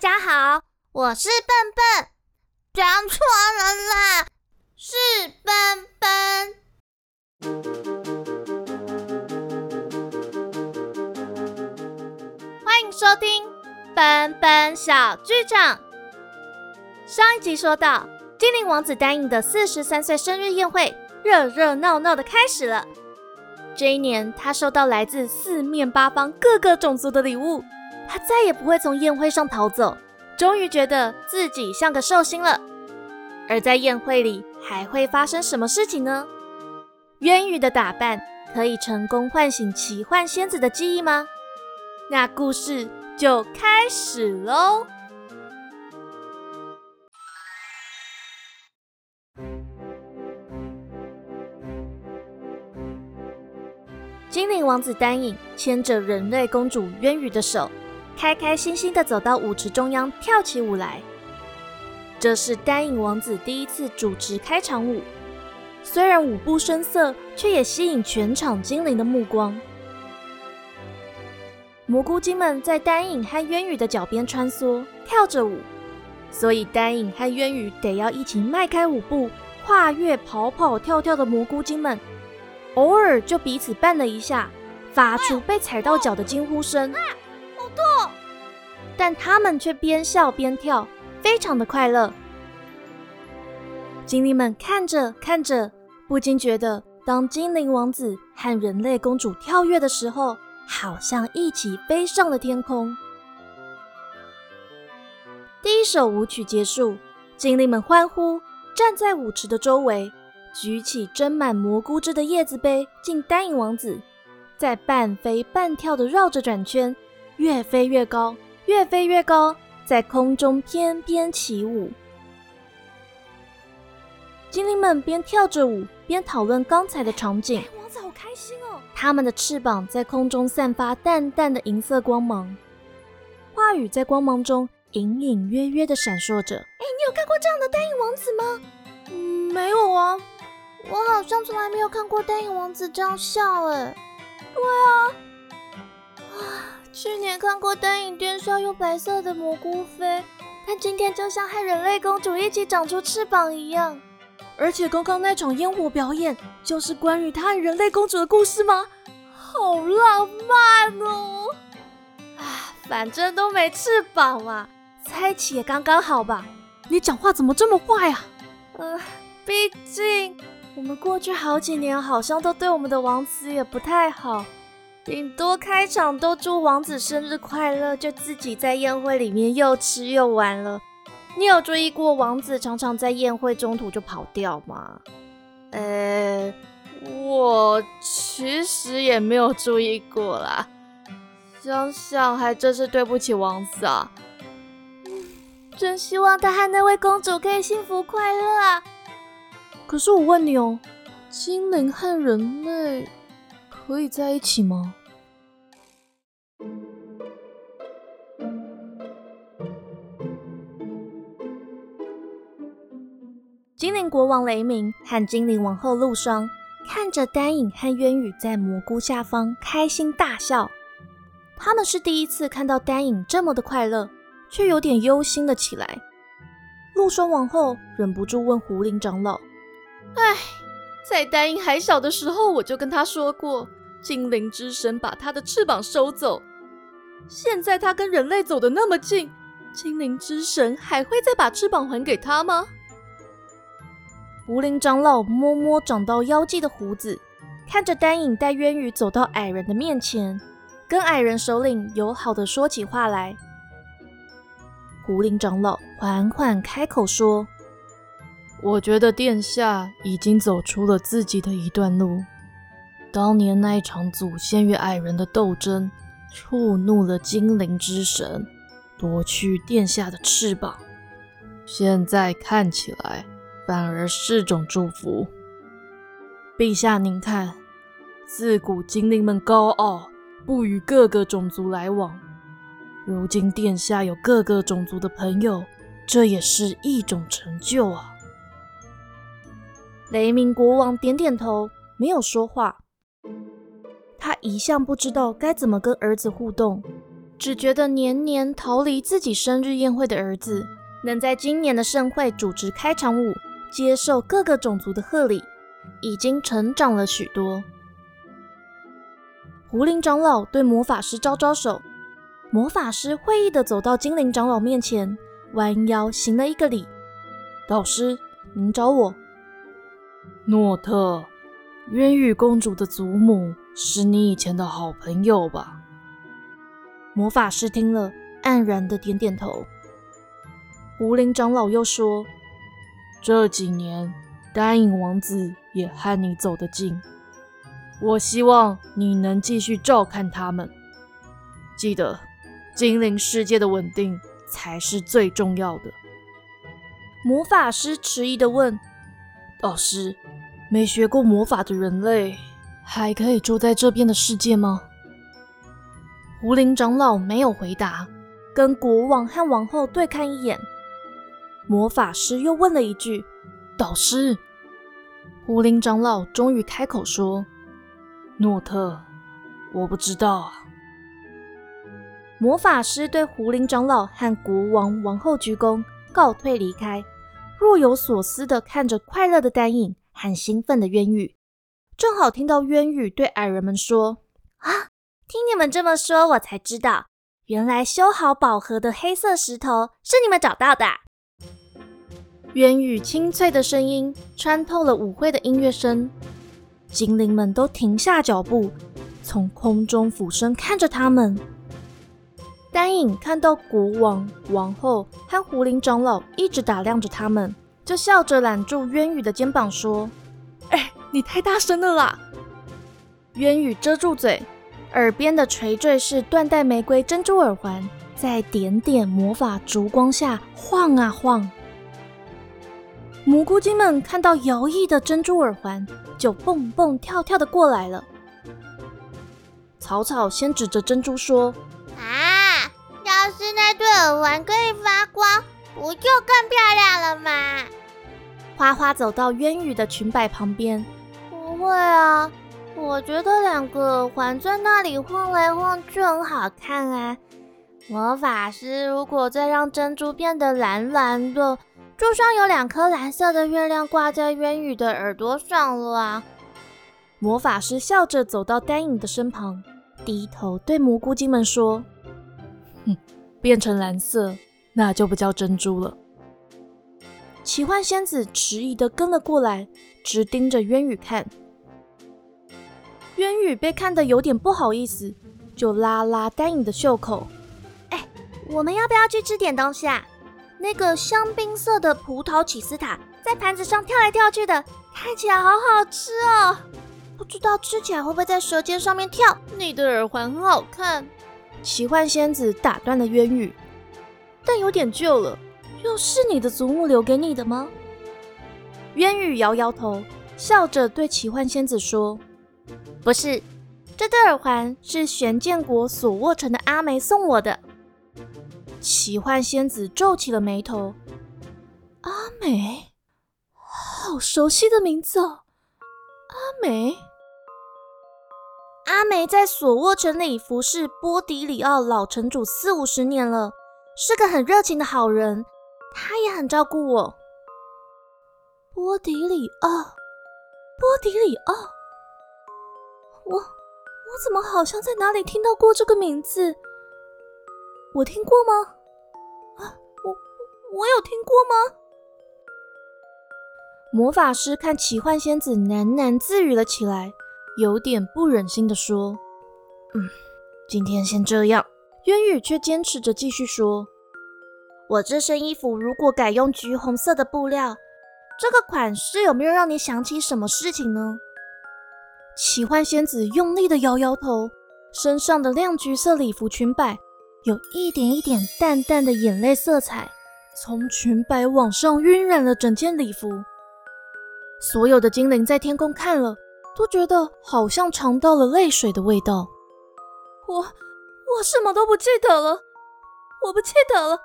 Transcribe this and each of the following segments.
家好，我是笨笨，讲错了啦，是笨笨。欢迎收听笨笨小剧场。上一集说到，精灵王子答应的四十三岁生日宴会热热闹闹的开始了。这一年，他收到来自四面八方各个种族的礼物，他再也不会从宴会上逃走。终于觉得自己像个寿星了。而在宴会里还会发生什么事情呢？渊羽的打扮可以成功唤醒奇幻仙子的记忆吗？那故事就开始喽。精灵王子丹影牵着人类公主渊羽的手，开开心心的走到舞池中央，跳起舞来。这是丹影王子第一次主持开场舞，虽然舞步生涩，却也吸引全场精灵的目光。蘑菇精们在丹影和渊羽的脚边穿梭，跳着舞，所以丹影和渊羽得要一起迈开舞步，跨越跑跑跳跳的蘑菇精们。偶尔就彼此绊了一下，发出被踩到脚的惊呼声。但他们却边笑边跳，非常的快乐。精灵们看着看着，不禁觉得，当精灵王子和人类公主跳跃的时候，好像一起飞上了天空。第一首舞曲结束，精灵们欢呼，站在舞池的周围。举起斟满蘑菇汁的叶子杯，敬丹影王子，在半飞半跳的绕着转圈，越飞越高，越飞越高，在空中翩翩起舞。精灵们边跳着舞，边讨论刚才的场景。王子好开心哦！他们的翅膀在空中散发淡淡的银色光芒，话语在光芒中隐隐约约的闪烁着。哎，你有看过这样的单影王子吗？嗯，没有啊。我好像从来没有看过单影王子这样笑哎。对啊，啊，去年看过丹影殿下用白色的蘑菇飞，但今天就像和人类公主一起长出翅膀一样。而且刚刚那场烟火表演，就是关于他和人类公主的故事吗？好浪漫哦！啊，反正都没翅膀嘛，猜起也刚刚好吧。你讲话怎么这么坏啊？呃，毕竟。我们过去好几年好像都对我们的王子也不太好，顶多开场都祝王子生日快乐，就自己在宴会里面又吃又玩了。你有注意过王子常常在宴会中途就跑掉吗？呃，我其实也没有注意过啦。想想还真是对不起王子啊。真希望他和那位公主可以幸福快乐啊。可是我问你哦，精灵和人类可以在一起吗？精灵国王雷鸣和精灵王后露霜看着丹影和渊羽在蘑菇下方开心大笑，他们是第一次看到丹影这么的快乐，却有点忧心了起来。露霜王后忍不住问狐灵长老。唉，在丹影还小的时候，我就跟他说过，精灵之神把他的翅膀收走。现在他跟人类走的那么近，精灵之神还会再把翅膀还给他吗？狐灵长老摸摸长到腰际的胡子，看着丹影带渊羽走到矮人的面前，跟矮人首领友好的说起话来。狐灵长老缓缓开口说。我觉得殿下已经走出了自己的一段路。当年那一场祖先与矮人的斗争，触怒了精灵之神，夺去殿下的翅膀。现在看起来，反而是种祝福。陛下，您看，自古精灵们高傲，不与各个种族来往。如今殿下有各个种族的朋友，这也是一种成就啊。雷鸣国王点点头，没有说话。他一向不知道该怎么跟儿子互动，只觉得年年逃离自己生日宴会的儿子，能在今年的盛会主持开场舞，接受各个种族的贺礼，已经成长了许多。狐灵长老对魔法师招招手，魔法师会意的走到精灵长老面前，弯腰行了一个礼：“导师，您找我？”诺特，渊羽公主的祖母是你以前的好朋友吧？魔法师听了，黯然的点点头。狐灵长老又说：“这几年，丹影王子也和你走得近，我希望你能继续照看他们。记得，精灵世界的稳定才是最重要的。”魔法师迟疑的问：“老师，没学过魔法的人类，还可以住在这边的世界吗？”狐灵长老没有回答，跟国王和王后对看一眼。魔法师又问了一句：“导师。”狐灵长老终于开口说：“诺特，我不知道啊。”魔法师对狐灵长老和国王、王后鞠躬，告退离开，若有所思的看着快乐的丹影和兴奋的渊羽。正好听到渊羽对矮人们说：“啊！”听你们这么说，我才知道，原来修好宝盒的黑色石头是你们找到的。渊羽清脆的声音穿透了舞会的音乐声，精灵们都停下脚步，从空中俯身看着他们。丹影看到国王、王后和胡林长老一直打量着他们，就笑着揽住渊羽的肩膀说：“哎，你太大声了啦！”渊羽遮住嘴。耳边的垂坠式缎带玫瑰珍珠耳环，在点点魔法烛光下晃啊晃。蘑菇精们看到摇曳的珍珠耳环，就蹦蹦跳跳的过来了。草草先指着珍珠说：“啊，要是那对耳环可以发光，不就更漂亮了吗？”花花走到渊羽的裙摆旁边：“不会啊。”我觉得两个耳环在那里晃来晃去很好看啊！魔法师如果再让珍珠变得蓝蓝的，就像有两颗蓝色的月亮挂在渊羽的耳朵上了啊！魔法师笑着走到丹影的身旁，低头对蘑菇精们说：“哼，变成蓝色，那就不叫珍珠了。”奇幻仙子迟疑的跟了过来，直盯着渊羽看。渊羽被看得有点不好意思，就拉拉丹影的袖口。我们要不要去吃点东西啊？那个香槟色的葡萄起司塔在盘子上跳来跳去的，看起来好好吃哦。不知道吃起来会不会在舌尖上面跳？你的耳环很好看。奇幻仙子打断了渊羽，但有点旧了。又是你的祖母留给你的吗？渊羽摇摇头，笑着对奇幻仙子说。不是，这对耳环是玄剑国所握城的阿梅送我的。奇幻仙子皱起了眉头。阿美，好熟悉的名字哦。阿美，阿梅在索沃城里服侍波迪里奥老城主四五十年了，是个很热情的好人。他也很照顾我。波迪里奥，波迪里奥。我我怎么好像在哪里听到过这个名字？我听过吗？啊，我我有听过吗？魔法师看奇幻仙子喃喃自语了起来，有点不忍心的说：“嗯，今天先这样。”渊羽却坚持着继续说：“我这身衣服如果改用橘红色的布料，这个款式有没有让你想起什么事情呢？”奇幻仙子用力的摇摇头，身上的亮橘色礼服裙摆有一点一点淡淡的眼泪色彩，从裙摆往上晕染了整件礼服。所有的精灵在天空看了，都觉得好像尝到了泪水的味道。我我什么都不记得了，我不记得了，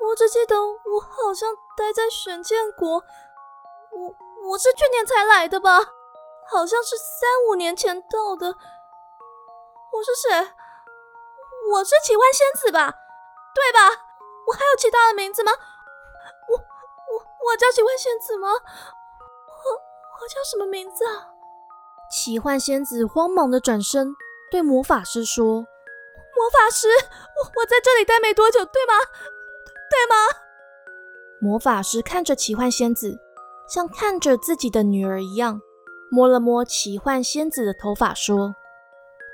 我只记得我好像待在玄剑国。我我是去年才来的吧？好像是三五年前到的。我是谁？我是奇幻仙子吧？对吧？我还有其他的名字吗？我我我叫奇幻仙子吗？我我叫什么名字啊？奇幻仙子慌忙的转身对魔法师说：“魔法师，我我在这里待没多久，对吗？对吗？”魔法师看着奇幻仙子，像看着自己的女儿一样，摸了摸奇幻仙子的头发，说：“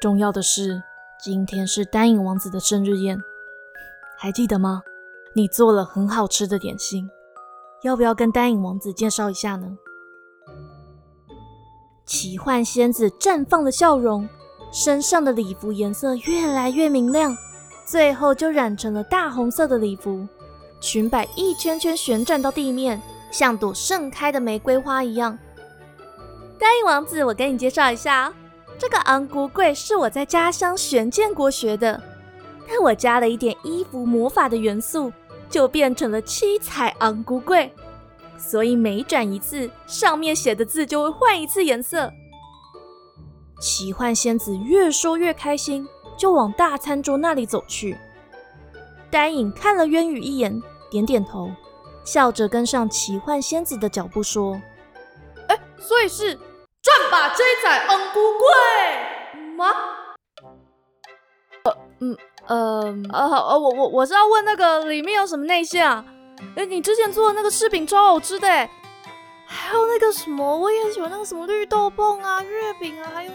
重要的是，今天是丹影王子的生日宴，还记得吗？你做了很好吃的点心，要不要跟丹影王子介绍一下呢？”奇幻仙子绽放的笑容，身上的礼服颜色越来越明亮，最后就染成了大红色的礼服。裙摆一圈圈旋转到地面，像朵盛开的玫瑰花一样。丹影王子，我给你介绍一下，这个昂古柜是我在家乡玄剑国学的，但我加了一点衣服魔法的元素，就变成了七彩昂古柜。所以每转一次，上面写的字就会换一次颜色。奇幻仙子越说越开心，就往大餐桌那里走去。丹影看了渊羽一眼。点点头，笑着跟上奇幻仙子的脚步，说：“哎，所以是转把这彩昂古柜吗？”“呃，嗯，呃，呃，呃，我我我是要问那个里面有什么内馅啊？哎，你之前做的那个柿饼超好吃的，还有那个什么，我也很喜欢那个什么绿豆椪啊、月饼啊，还有……”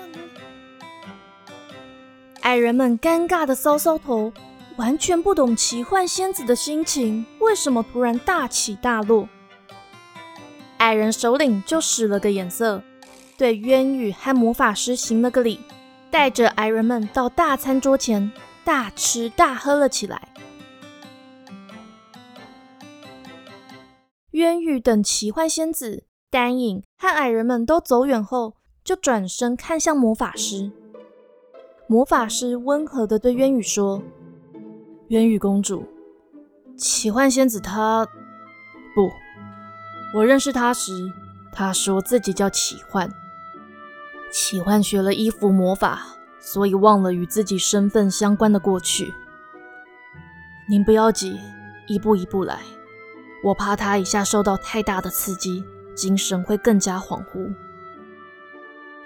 矮人们尴尬的搔搔头。完全不懂奇幻仙子的心情，为什么突然大起大落？矮人首领就使了个眼色，对渊羽和魔法师行了个礼，带着矮人们到大餐桌前大吃大喝了起来。渊羽等奇幻仙子、丹影和矮人们都走远后，就转身看向魔法师。魔法师温和的对渊羽说。渊羽公主，奇幻仙子她不，我认识她时，她说自己叫奇幻。奇幻学了衣服魔法，所以忘了与自己身份相关的过去。您不要急，一步一步来。我怕他一下受到太大的刺激，精神会更加恍惚。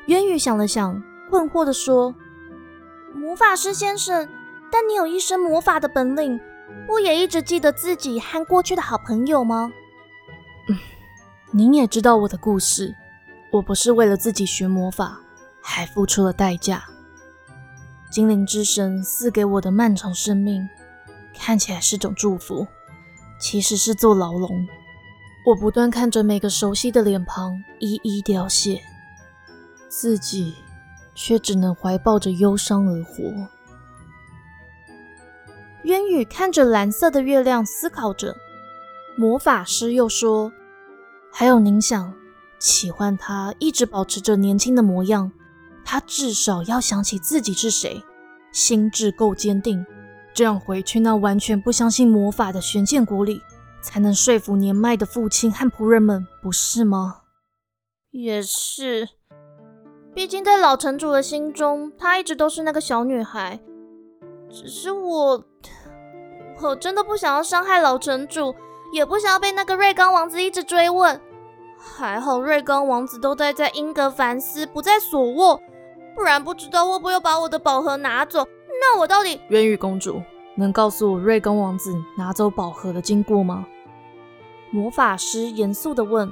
渊羽想了想，困惑地说：“魔法师先生。”但你有一身魔法的本领，不也一直记得自己和过去的好朋友吗？嗯，您也知道我的故事。我不是为了自己学魔法，还付出了代价。精灵之神赐给我的漫长生命，看起来是种祝福，其实是座牢笼。我不断看着每个熟悉的脸庞一一凋谢，自己却只能怀抱着忧伤而活。渊羽看着蓝色的月亮，思考着。魔法师又说：“还有，您想，奇幻他一直保持着年轻的模样，他至少要想起自己是谁，心智够坚定，这样回去那完全不相信魔法的玄剑国里，才能说服年迈的父亲和仆人们，不是吗？”也是，毕竟在老城主的心中，她一直都是那个小女孩。只是我，我真的不想要伤害老城主，也不想要被那个瑞刚王子一直追问。还好瑞刚王子都待在英格凡斯，不在索沃，不然不知道会不会把我的宝盒拿走。那我到底……渊羽公主能告诉我瑞刚王子拿走宝盒的经过吗？魔法师严肃地问。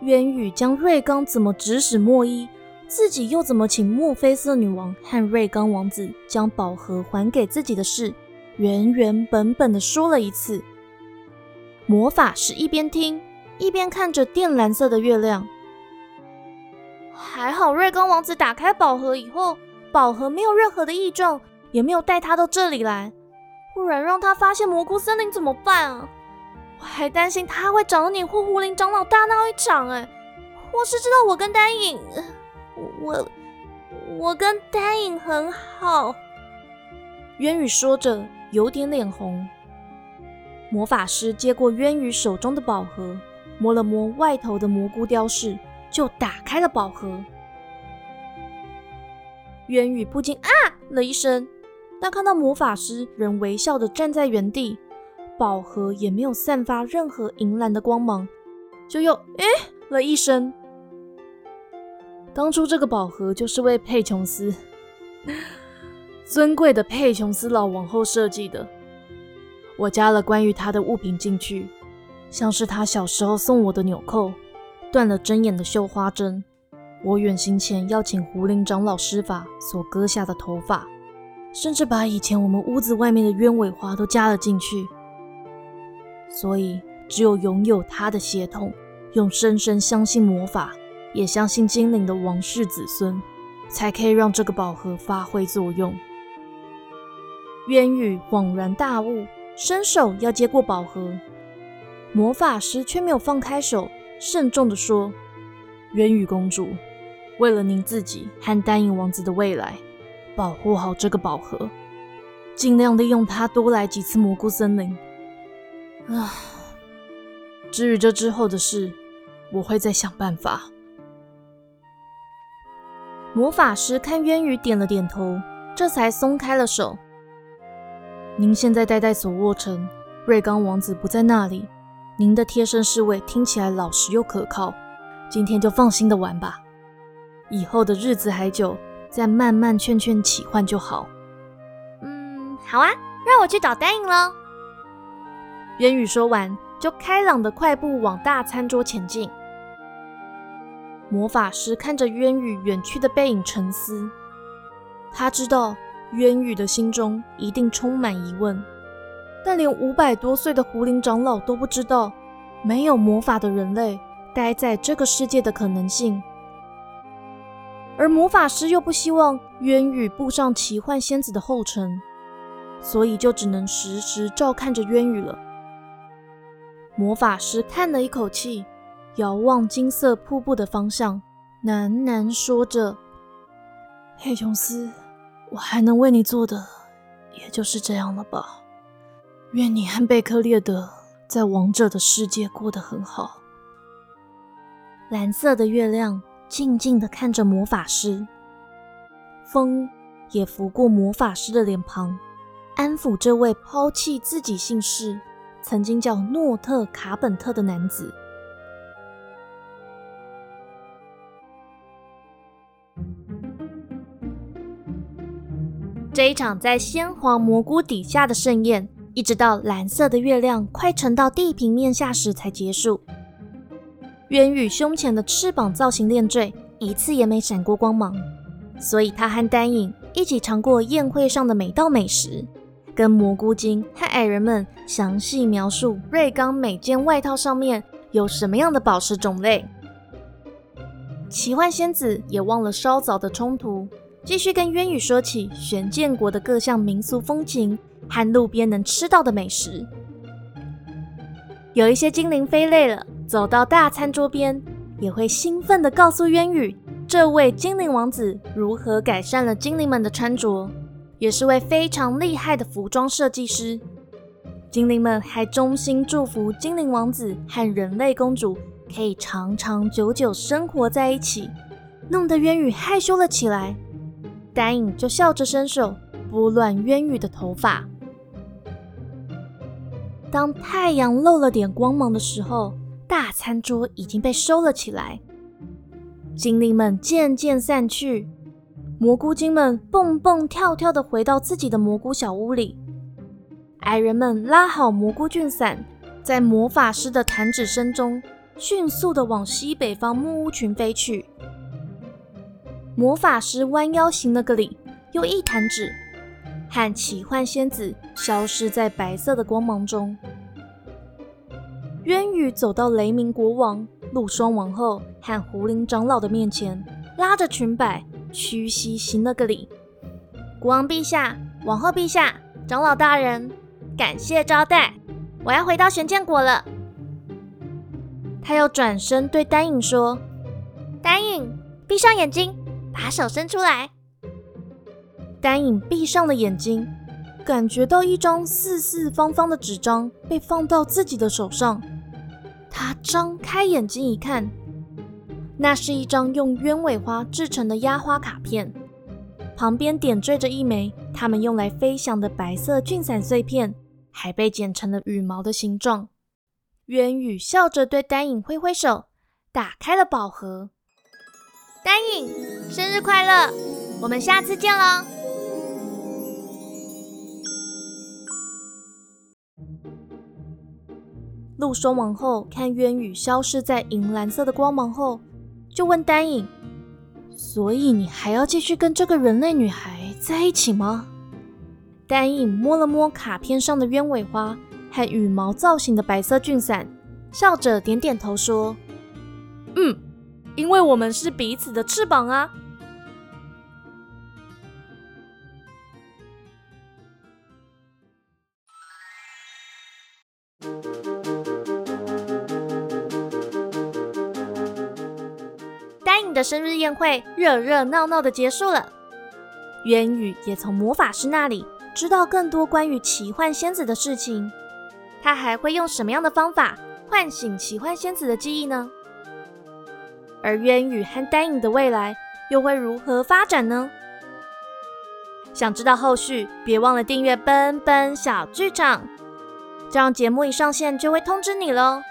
渊羽将瑞刚怎么指使莫伊。自己又怎么请墨菲斯女王和瑞刚王子将宝盒还给自己的事，原原本本的说了一次。魔法师一边听一边看着靛蓝色的月亮。还好瑞刚王子打开宝盒以后，宝盒没有任何的异状，也没有带他到这里来。不然让他发现蘑菇森林怎么办啊？我还担心他会找你或狐林长老大闹一场。哎，或是知道我跟丹影。我我跟丹影很好，渊羽说着，有点脸红。魔法师接过渊羽手中的宝盒，摸了摸外头的蘑菇雕饰，就打开了宝盒。渊羽不禁啊了一声，但看到魔法师仍微笑的站在原地，宝盒也没有散发任何银蓝的光芒，就又“诶”了一声。当初这个宝盒就是为佩琼斯，尊贵的佩琼斯老王后设计的。我加了关于她的物品进去，像是他小时候送我的纽扣，断了针眼的绣花针，我远行前要请胡林长老施法所割下的头发，甚至把以前我们屋子外面的鸢尾花都加了进去。所以，只有拥有他的血统，用深深相信魔法。也相信精灵的王室子孙，才可以让这个宝盒发挥作用。渊羽恍然大悟，伸手要接过宝盒，魔法师却没有放开手，慎重地说：“渊羽公主，为了您自己和丹影王子的未来，保护好这个宝盒，尽量利用它多来几次蘑菇森林。啊，至于这之后的事，我会再想办法。”魔法师看渊羽点了点头，这才松开了手。您现在待在索沃城，瑞刚王子不在那里，您的贴身侍卫听起来老实又可靠，今天就放心的玩吧。以后的日子还久，再慢慢劝劝启焕就好。嗯，好啊，让我去找丹影喽。渊宇说完，就开朗的快步往大餐桌前进。魔法师看着渊宇远去的背影沉思，他知道渊宇的心中一定充满疑问，但连五百多岁的狐灵长老都不知道没有魔法的人类待在这个世界的可能性，而魔法师又不希望渊羽步上奇幻仙子的后尘，所以就只能时时照看着渊羽了。魔法师叹了一口气。遥望金色瀑布的方向，喃喃说着：“黑琼斯，我还能为你做的，也就是这样了吧。愿你和贝克列德在王者的世界过得很好。”蓝色的月亮静静的看着魔法师，风也拂过魔法师的脸庞，安抚这位抛弃自己姓氏、曾经叫诺特卡本特的男子。这一场在鲜黄蘑菇底下的盛宴，一直到蓝色的月亮快沉到地平面下时才结束。渊羽胸前的翅膀造型链坠一次也没闪过光芒，所以他和丹影一起尝过宴会上的每道美食，跟蘑菇精和矮人们详细描述瑞刚每件外套上面有什么样的宝石种类。奇幻仙子也忘了稍早的冲突。继续跟渊羽说起玄剑国的各项民俗风情和路边能吃到的美食。有一些精灵飞累了，走到大餐桌边，也会兴奋地告诉渊羽，这位精灵王子如何改善了精灵们的穿着，也是位非常厉害的服装设计师。精灵们还衷心祝福精灵王子和人类公主可以长长久久生活在一起，弄得渊羽害羞了起来。丹影就笑着伸手拨乱渊羽的头发。当太阳漏了点光芒的时候，大餐桌已经被收了起来。精灵们渐渐散去，蘑菇精们蹦蹦跳跳的回到自己的蘑菇小屋里。矮人们拉好蘑菇菌伞，在魔法师的弹指声中，迅速的往西北方木屋群飞去。魔法师弯腰行了个礼，又一弹指，和奇幻仙子消失在白色的光芒中。渊羽走到雷鸣国王、陆霜王后和狐灵长老的面前，拉着裙摆，屈膝行了个礼：“国王陛下、王后陛下、长老大人，感谢招待，我要回到玄剑国了。”他又转身对丹影说：“丹影，闭上眼睛。”把手伸出来，丹影闭上了眼睛，感觉到一张四四方方的纸张被放到自己的手上。他张开眼睛一看，那是一张用鸢尾花制成的压花卡片，旁边点缀着一枚他们用来飞翔的白色菌伞碎片，还被剪成了羽毛的形状。渊羽笑着对丹影挥挥手，打开了宝盒。丹影，生日快乐！我们下次见喽。陆霜王后看渊羽消失在银蓝色的光芒后，就问丹影：“所以你还要继续跟这个人类女孩在一起吗？”丹影摸了摸卡片上的鸢尾花和羽毛造型的白色菌伞，笑着点点头说：“嗯，因为我们是彼此的翅膀啊。”的生日宴会热热闹闹的结束了，渊羽也从魔法师那里。知道更多关于奇幻仙子的事情，他还会用什么样的方法唤醒奇幻仙子的记忆呢？而渊羽和丹影的未来又会如何发展呢？想知道后续，别忘了订阅奔奔小剧场，这样节目一上线就会通知你喽。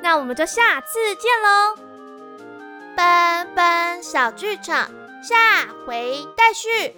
那我们就下次见喽，奔奔小剧场下回待续。